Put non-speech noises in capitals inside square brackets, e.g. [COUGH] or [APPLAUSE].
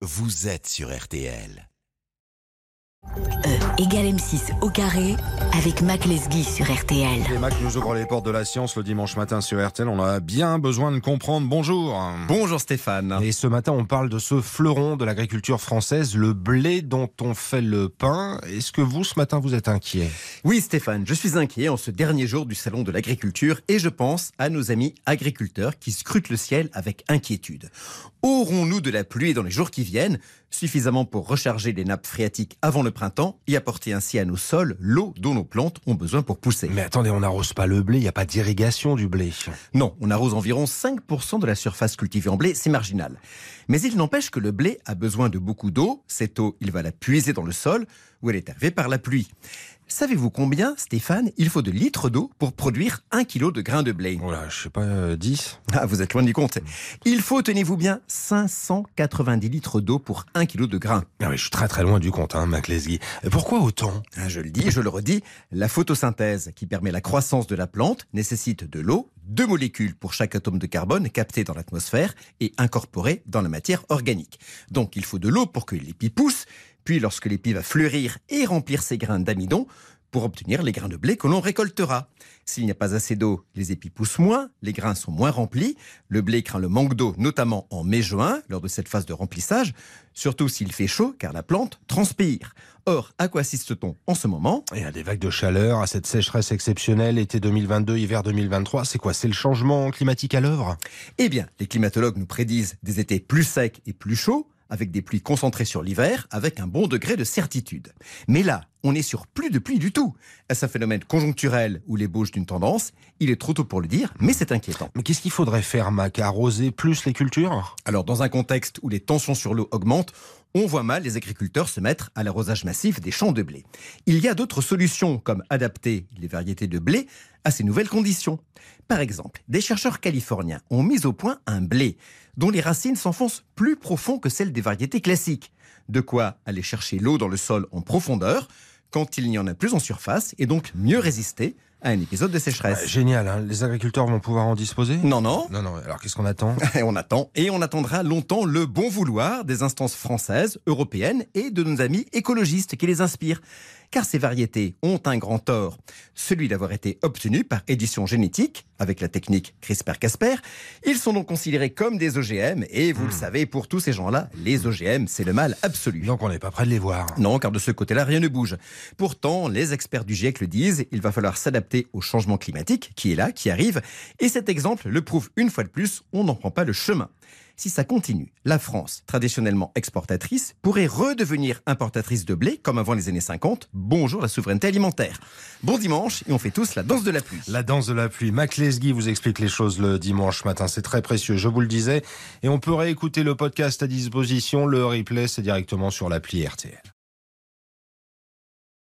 vous êtes sur RTL. E égale M6 au carré avec Mac Lesguy sur RTL. Les Mac nous ouvrent les portes de la science le dimanche matin sur RTL. On a bien besoin de comprendre. Bonjour. Bonjour Stéphane. Et ce matin, on parle de ce fleuron de l'agriculture française, le blé dont on fait le pain. Est-ce que vous, ce matin, vous êtes inquiet? Oui Stéphane, je suis inquiet en ce dernier jour du Salon de l'agriculture et je pense à nos amis agriculteurs qui scrutent le ciel avec inquiétude. Aurons-nous de la pluie dans les jours qui viennent? Suffisamment pour recharger les nappes phréatiques avant le printemps et apporter ainsi à nos sols l'eau dont nos plantes ont besoin pour pousser. Mais attendez, on n'arrose pas le blé, il n'y a pas d'irrigation du blé. Non, on arrose environ 5% de la surface cultivée en blé, c'est marginal. Mais il n'empêche que le blé a besoin de beaucoup d'eau, cette eau, il va la puiser dans le sol où elle est arrivée par la pluie. Savez-vous combien, Stéphane, il faut de litres d'eau pour produire un kilo de grains de blé? Voilà, je sais pas, euh, 10 Ah, vous êtes loin du compte. Il faut, tenez-vous bien, 590 litres d'eau pour un kilo de grains. Ah oui, je suis très très loin du compte, hein, Mac Lesguy. Et Pourquoi autant? Ah, Je le dis, je le redis, la photosynthèse qui permet la croissance de la plante nécessite de l'eau, deux molécules pour chaque atome de carbone capté dans l'atmosphère et incorporé dans la matière organique. Donc il faut de l'eau pour que l'épi pousse, puis lorsque l'épi va fleurir et remplir ses grains d'amidon, pour obtenir les grains de blé que l'on récoltera. S'il n'y a pas assez d'eau, les épis poussent moins, les grains sont moins remplis, le blé craint le manque d'eau, notamment en mai-juin, lors de cette phase de remplissage, surtout s'il fait chaud, car la plante transpire. Or, à quoi assiste-t-on en ce moment? Et à des vagues de chaleur, à cette sécheresse exceptionnelle, été 2022, hiver 2023, c'est quoi? C'est le changement climatique à l'œuvre? Eh bien, les climatologues nous prédisent des étés plus secs et plus chauds, avec des pluies concentrées sur l'hiver, avec un bon degré de certitude. Mais là, on est sur plus de pluie du tout. Est-ce un phénomène conjoncturel ou l'ébauche d'une tendance? Il est trop tôt pour le dire, mais c'est inquiétant. Mais qu'est-ce qu'il faudrait faire, Mac? Arroser plus les cultures? Alors, dans un contexte où les tensions sur l'eau augmentent, on voit mal les agriculteurs se mettre à l'arrosage massif des champs de blé. Il y a d'autres solutions, comme adapter les variétés de blé à ces nouvelles conditions. Par exemple, des chercheurs californiens ont mis au point un blé dont les racines s'enfoncent plus profond que celles des variétés classiques. De quoi aller chercher l'eau dans le sol en profondeur quand il n'y en a plus en surface et donc mieux résister à un épisode de sécheresse. Ah, Génial, hein les agriculteurs vont pouvoir en disposer? Non, non, Non, non, alors qu'est-ce qu'on attend? [LAUGHS] On attend et on attendra longtemps le bon vouloir des instances françaises, européennes et de nos amis écologistes qui les inspirent. Car ces variétés ont un grand tort, celui d'avoir été obtenues par édition génétique avec la technique CRISPR-Cas9. Ils sont donc considérés comme des OGM et vous le savez, pour tous ces gens-là, les OGM, c'est le mal absolu. Donc on n'est pas prêt de les voir. Non, car de ce côté-là, rien ne bouge. Pourtant, les experts du GIEC le disent, il va falloir au changement climatique qui est là, qui arrive. Et cet exemple le prouve une fois de plus, on n'en prend pas le chemin. Si ça continue, la France, traditionnellement exportatrice, pourrait redevenir importatrice de blé comme avant les années 50. Bonjour la souveraineté alimentaire. Bon dimanche et on fait tous la danse de la pluie. La danse de la pluie. Mac Lesguy vous explique les choses le dimanche matin. C'est très précieux, je vous le disais. Et on peut réécouter le podcast à disposition. Le replay, c'est directement sur l'appli RTL.